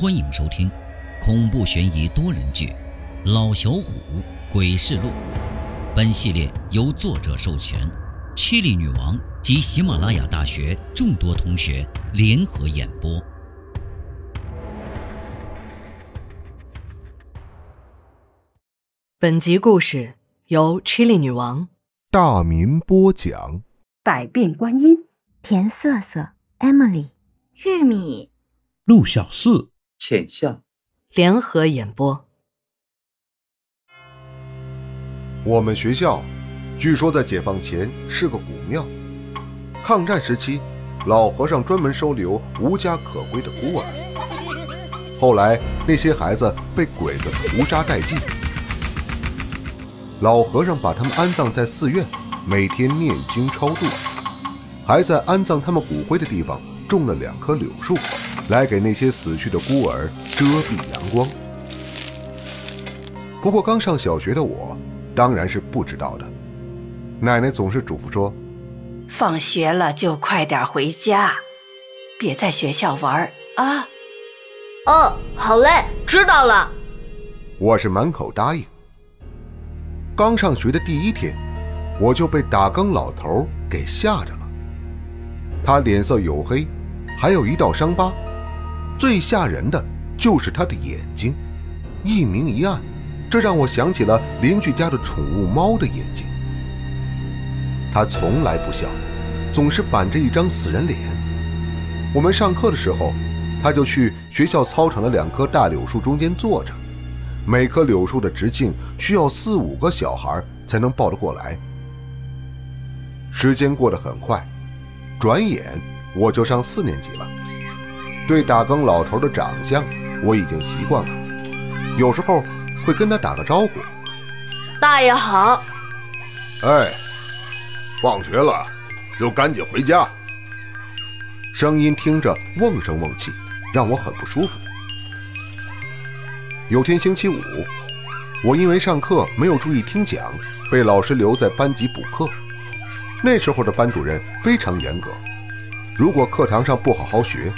欢迎收听恐怖悬疑多人剧《老小虎鬼事录》。本系列由作者授权，七里女王及喜马拉雅大学众多同学联合演播。本集故事由 Chili 女王大民播讲。百变观音，田瑟瑟、Emily、玉米、陆小四、浅笑联合演播。我们学校据说在解放前是个古庙，抗战时期，老和尚专门收留无家可归的孤儿。后来那些孩子被鬼子屠杀殆尽，老和尚把他们安葬在寺院。每天念经超度，还在安葬他们骨灰的地方种了两棵柳树，来给那些死去的孤儿遮蔽阳光。不过刚上小学的我，当然是不知道的。奶奶总是嘱咐说：“放学了就快点回家，别在学校玩啊。”哦，好嘞，知道了。我是满口答应。刚上学的第一天。我就被打更老头给吓着了。他脸色黝黑，还有一道伤疤，最吓人的就是他的眼睛，一明一暗，这让我想起了邻居家的宠物猫的眼睛。他从来不笑，总是板着一张死人脸。我们上课的时候，他就去学校操场的两棵大柳树中间坐着，每棵柳树的直径需要四五个小孩才能抱得过来。时间过得很快，转眼我就上四年级了。对打更老头的长相我已经习惯了，有时候会跟他打个招呼：“大爷好。”“哎，放学了就赶紧回家。”声音听着瓮声瓮气，让我很不舒服。有天星期五，我因为上课没有注意听讲，被老师留在班级补课。那时候的班主任非常严格，如果课堂上不好好学，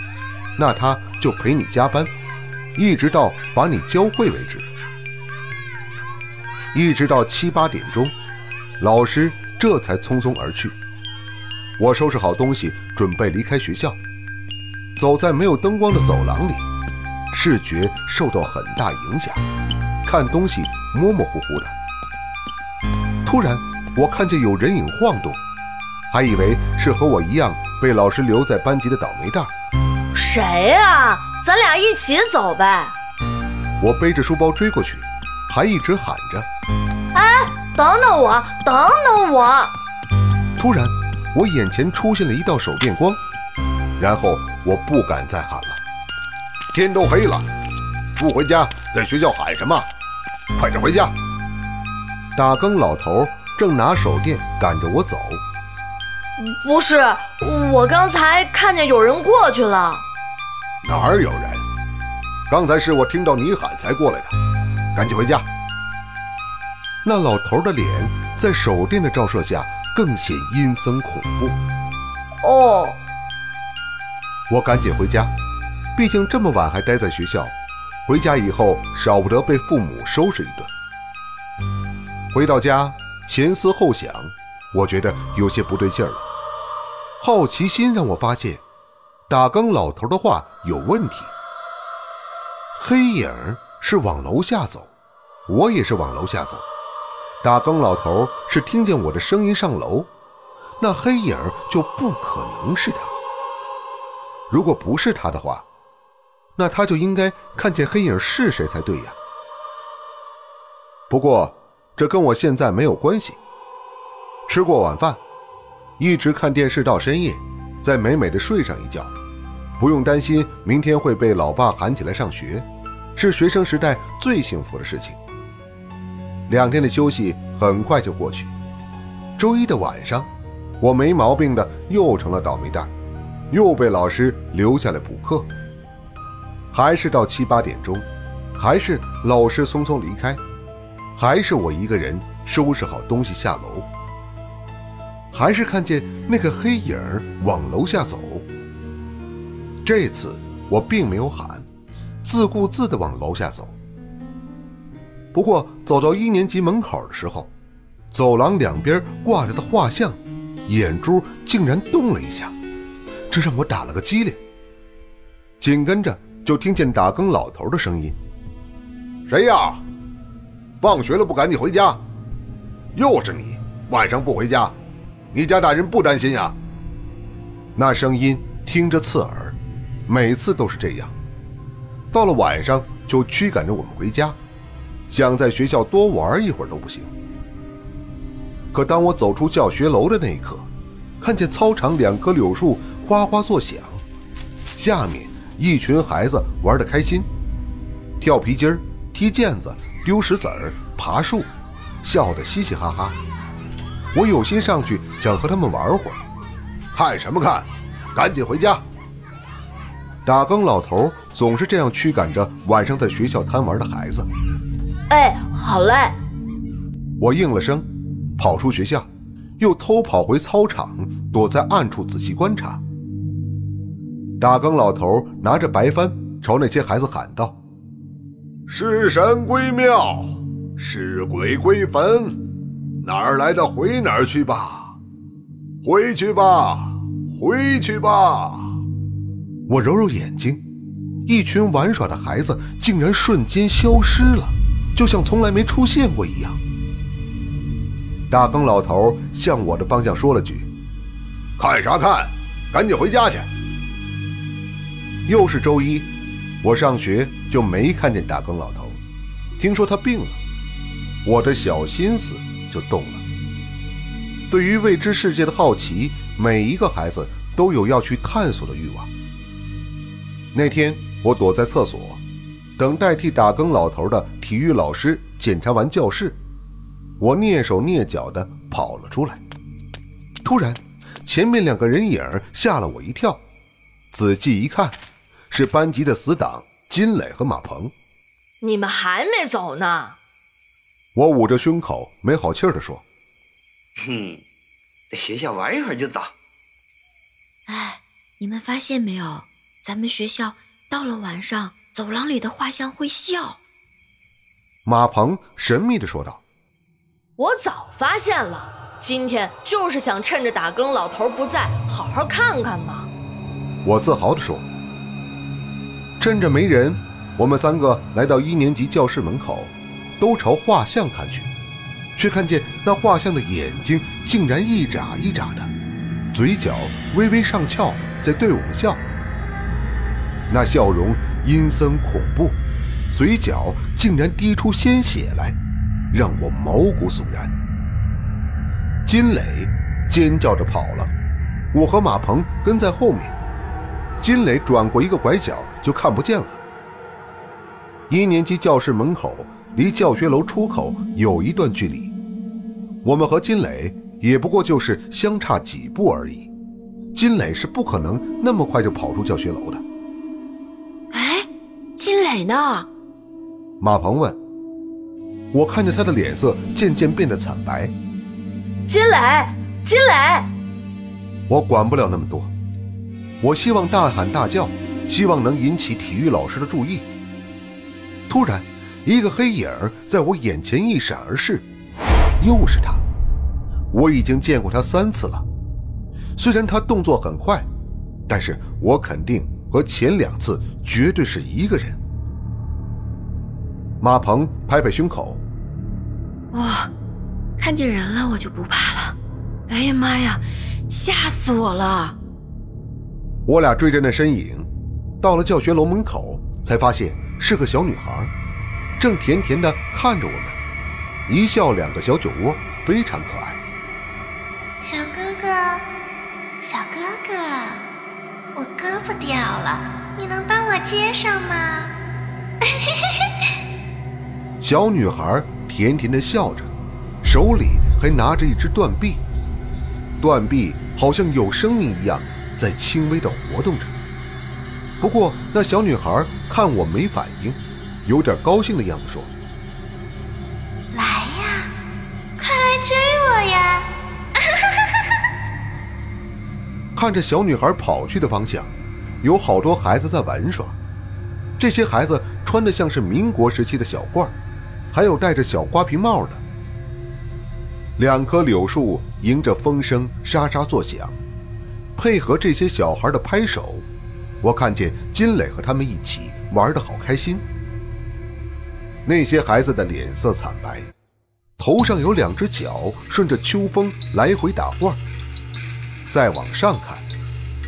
那他就陪你加班，一直到把你教会为止。一直到七八点钟，老师这才匆匆而去。我收拾好东西，准备离开学校，走在没有灯光的走廊里，视觉受到很大影响，看东西模模糊糊的。突然，我看见有人影晃动。还以为是和我一样被老师留在班级的倒霉蛋。谁呀？咱俩一起走呗。我背着书包追过去，还一直喊着：“哎，等等我，等等我！”突然，我眼前出现了一道手电光，然后我不敢再喊了。天都黑了，不回家，在学校喊什么？快点回家！打更老头正拿手电赶着我走。不是，我刚才看见有人过去了。哪儿有人？刚才是我听到你喊才过来的。赶紧回家。那老头的脸在手电的照射下更显阴森恐怖。哦。我赶紧回家，毕竟这么晚还待在学校，回家以后少不得被父母收拾一顿。回到家，前思后想。我觉得有些不对劲儿了，好奇心让我发现，打更老头的话有问题。黑影是往楼下走，我也是往楼下走。打更老头是听见我的声音上楼，那黑影就不可能是他。如果不是他的话，那他就应该看见黑影是谁才对呀。不过这跟我现在没有关系。吃过晚饭，一直看电视到深夜，再美美的睡上一觉，不用担心明天会被老爸喊起来上学，是学生时代最幸福的事情。两天的休息很快就过去，周一的晚上，我没毛病的又成了倒霉蛋，又被老师留下来补课。还是到七八点钟，还是老师匆匆离开，还是我一个人收拾好东西下楼。还是看见那个黑影往楼下走。这次我并没有喊，自顾自地往楼下走。不过走到一年级门口的时候，走廊两边挂着的画像，眼珠竟然动了一下，这让我打了个激灵。紧跟着就听见打更老头的声音：“谁呀？放学了不赶紧回家？又是你，晚上不回家，你家大人不担心呀？”那声音听着刺耳，每次都是这样。到了晚上就驱赶着我们回家，想在学校多玩一会儿都不行。可当我走出教学楼的那一刻，看见操场两棵柳树哗哗作响，下面一群孩子玩得开心，跳皮筋儿、踢毽子、丢石子儿、爬树，笑得嘻嘻哈哈。我有心上去想和他们玩会儿，看什么看？赶紧回家！打更老头总是这样驱赶着晚上在学校贪玩的孩子。哎，好嘞！我应了声，跑出学校，又偷跑回操场，躲在暗处仔细观察。打更老头拿着白帆，朝那些孩子喊道：“是神归庙，是鬼归坟，哪儿来的回哪儿去吧，回去吧。”回去吧！我揉揉眼睛，一群玩耍的孩子竟然瞬间消失了，就像从来没出现过一样。大更老头向我的方向说了句：“看啥看？赶紧回家去！”又是周一，我上学就没看见大更老头，听说他病了，我的小心思就动了。对于未知世界的好奇。每一个孩子都有要去探索的欲望。那天，我躲在厕所，等代替打更老头的体育老师检查完教室，我蹑手蹑脚地跑了出来。突然，前面两个人影吓了我一跳，仔细一看，是班级的死党金磊和马鹏。你们还没走呢？我捂着胸口，没好气地说：“哼。”在学校玩一会儿就走。哎，你们发现没有？咱们学校到了晚上，走廊里的画像会笑。马鹏神秘的说道：“我早发现了，今天就是想趁着打更老头不在，好好看看嘛。”我自豪的说：“趁着没人，我们三个来到一年级教室门口，都朝画像看去。”却看见那画像的眼睛竟然一眨一眨的，嘴角微微上翘，在对我们笑。那笑容阴森恐怖，嘴角竟然滴出鲜血来，让我毛骨悚然。金磊尖叫着跑了，我和马鹏跟在后面。金磊转过一个拐角就看不见了。一年级教室门口离教学楼出口有一段距离。我们和金磊也不过就是相差几步而已，金磊是不可能那么快就跑出教学楼的。哎，金磊呢？马鹏问。我看着他的脸色渐渐变得惨白。金磊，金磊！我管不了那么多，我希望大喊大叫，希望能引起体育老师的注意。突然，一个黑影在我眼前一闪而逝。又是他，我已经见过他三次了。虽然他动作很快，但是我肯定和前两次绝对是一个人。马鹏拍拍胸口：“哇，看见人了我就不怕了。哎呀妈呀，吓死我了！”我俩追着那身影，到了教学楼门口，才发现是个小女孩，正甜甜地看着我们。一笑，两个小酒窝，非常可爱。小哥哥，小哥哥，我胳膊掉了，你能帮我接上吗？小女孩甜甜地笑着，手里还拿着一只断臂，断臂好像有生命一样在轻微地活动着。不过那小女孩看我没反应，有点高兴的样子说。来呀，快来追我呀 看着小女孩跑去的方向，有好多孩子在玩耍。这些孩子穿的像是民国时期的小褂，还有戴着小瓜皮帽的。两棵柳树迎着风声沙沙作响，配合这些小孩的拍手，我看见金磊和他们一起玩得好开心。那些孩子的脸色惨白，头上有两只脚顺着秋风来回打晃。再往上看，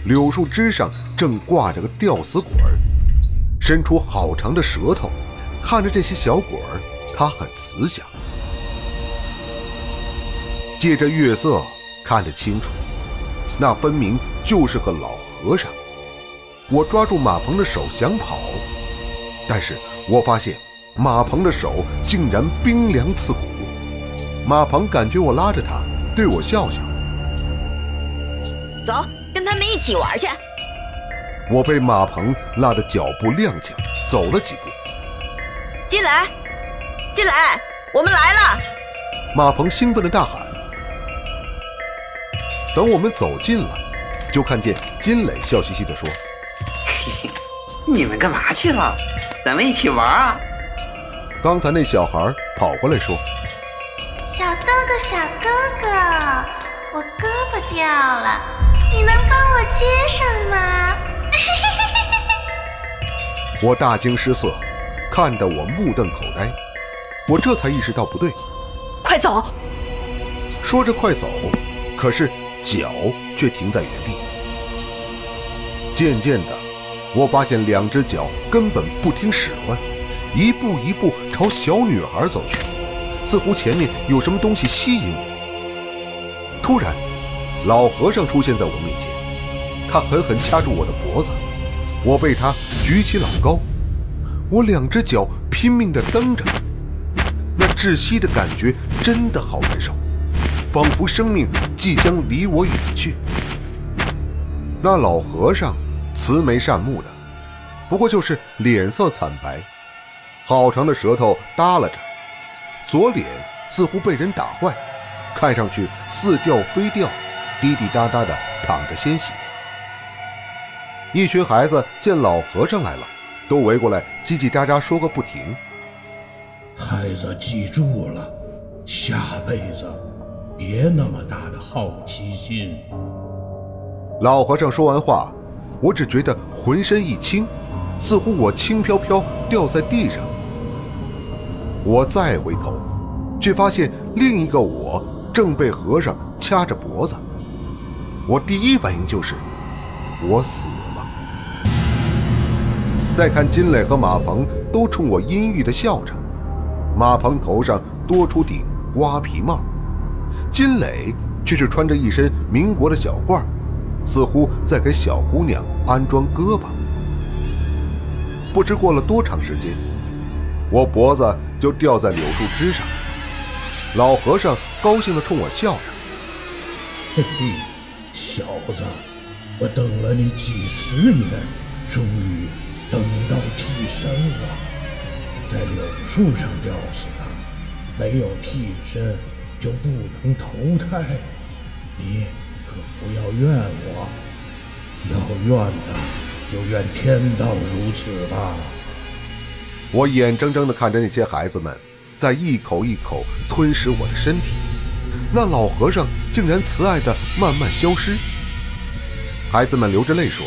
柳树枝上正挂着个吊死鬼儿，伸出好长的舌头，看着这些小鬼儿，他很慈祥。借着月色看得清楚，那分明就是个老和尚。我抓住马鹏的手想跑，但是我发现马鹏的手竟然冰凉刺骨。马鹏感觉我拉着他，对我笑笑。走，跟他们一起玩去。我被马鹏拉得脚步踉跄，走了几步。进来，进来，我们来了！马鹏兴奋地大喊。等我们走近了，就看见金磊笑嘻嘻地说：“嘿嘿，你们干嘛去了？咱们一起玩啊！”刚才那小孩跑过来说：“小哥哥，小哥哥，我胳膊掉了，你能帮我接上吗？” 我大惊失色，看得我目瞪口呆。我这才意识到不对，快走！说着快走，可是。脚却停在原地。渐渐的，我发现两只脚根本不听使唤，一步一步朝小女孩走去，似乎前面有什么东西吸引我。突然，老和尚出现在我面前，他狠狠掐住我的脖子，我被他举起老高，我两只脚拼命地蹬着，那窒息的感觉真的好难受。仿佛生命即将离我远去。那老和尚慈眉善目的，不过就是脸色惨白，好长的舌头耷拉着，左脸似乎被人打坏，看上去似掉非掉，滴滴答答的淌着鲜血。一群孩子见老和尚来了，都围过来叽叽喳喳说个不停。孩子记住了，下辈子。别那么大的好奇心！老和尚说完话，我只觉得浑身一轻，似乎我轻飘飘掉在地上。我再回头，却发现另一个我正被和尚掐着脖子。我第一反应就是我死了。再看金磊和马鹏都冲我阴郁地笑着，马鹏头上多出顶瓜皮帽。金磊却是穿着一身民国的小褂，似乎在给小姑娘安装胳膊。不知过了多长时间，我脖子就吊在柳树枝上。老和尚高兴地冲我笑着：“嘿嘿，小子，我等了你几十年，终于等到替身了。在柳树上吊死的，没有替身。”就不能投胎，你可不要怨我。要怨的，就怨天道如此吧。我眼睁睁地看着那些孩子们在一口一口吞食我的身体，那老和尚竟然慈爱地慢慢消失。孩子们流着泪说：“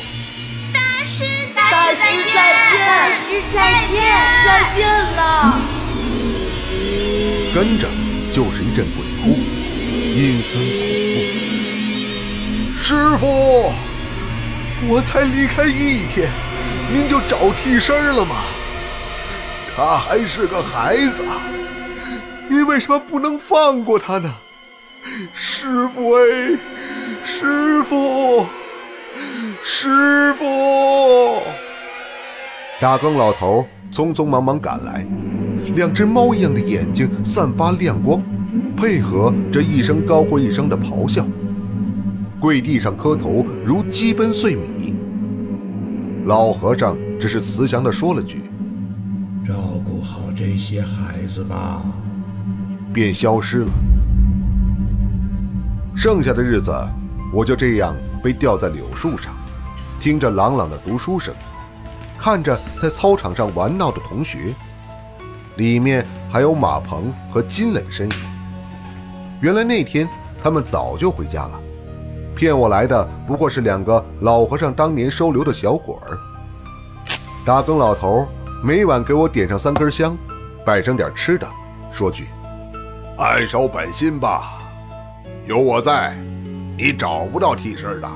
大师，大师再见，大师再见，再见了。”跟着就是一阵鬼。哭，阴森恐怖。师傅，我才离开一天，您就找替身了吗？他还是个孩子，你为什么不能放过他呢？师傅哎，师傅，师傅！打更老头匆匆忙忙赶来，两只猫一样的眼睛散发亮光。配合着一声高过一声的咆哮，跪地上磕头如鸡奔碎米。老和尚只是慈祥地说了句：“这些孩子吧。”便消失了。剩下的日子，我就这样被吊在柳树上，听着朗朗的读书声。看着在操场上玩闹的同学，里面还有马鹏和金磊的身影。原来那天他们早就回家了，骗我来的不过是两个老和尚当年收留的小鬼儿。打更老头每晚给我点上三根香，摆上点吃的，说句：“安守本心吧，有我在，你找不到替身的。”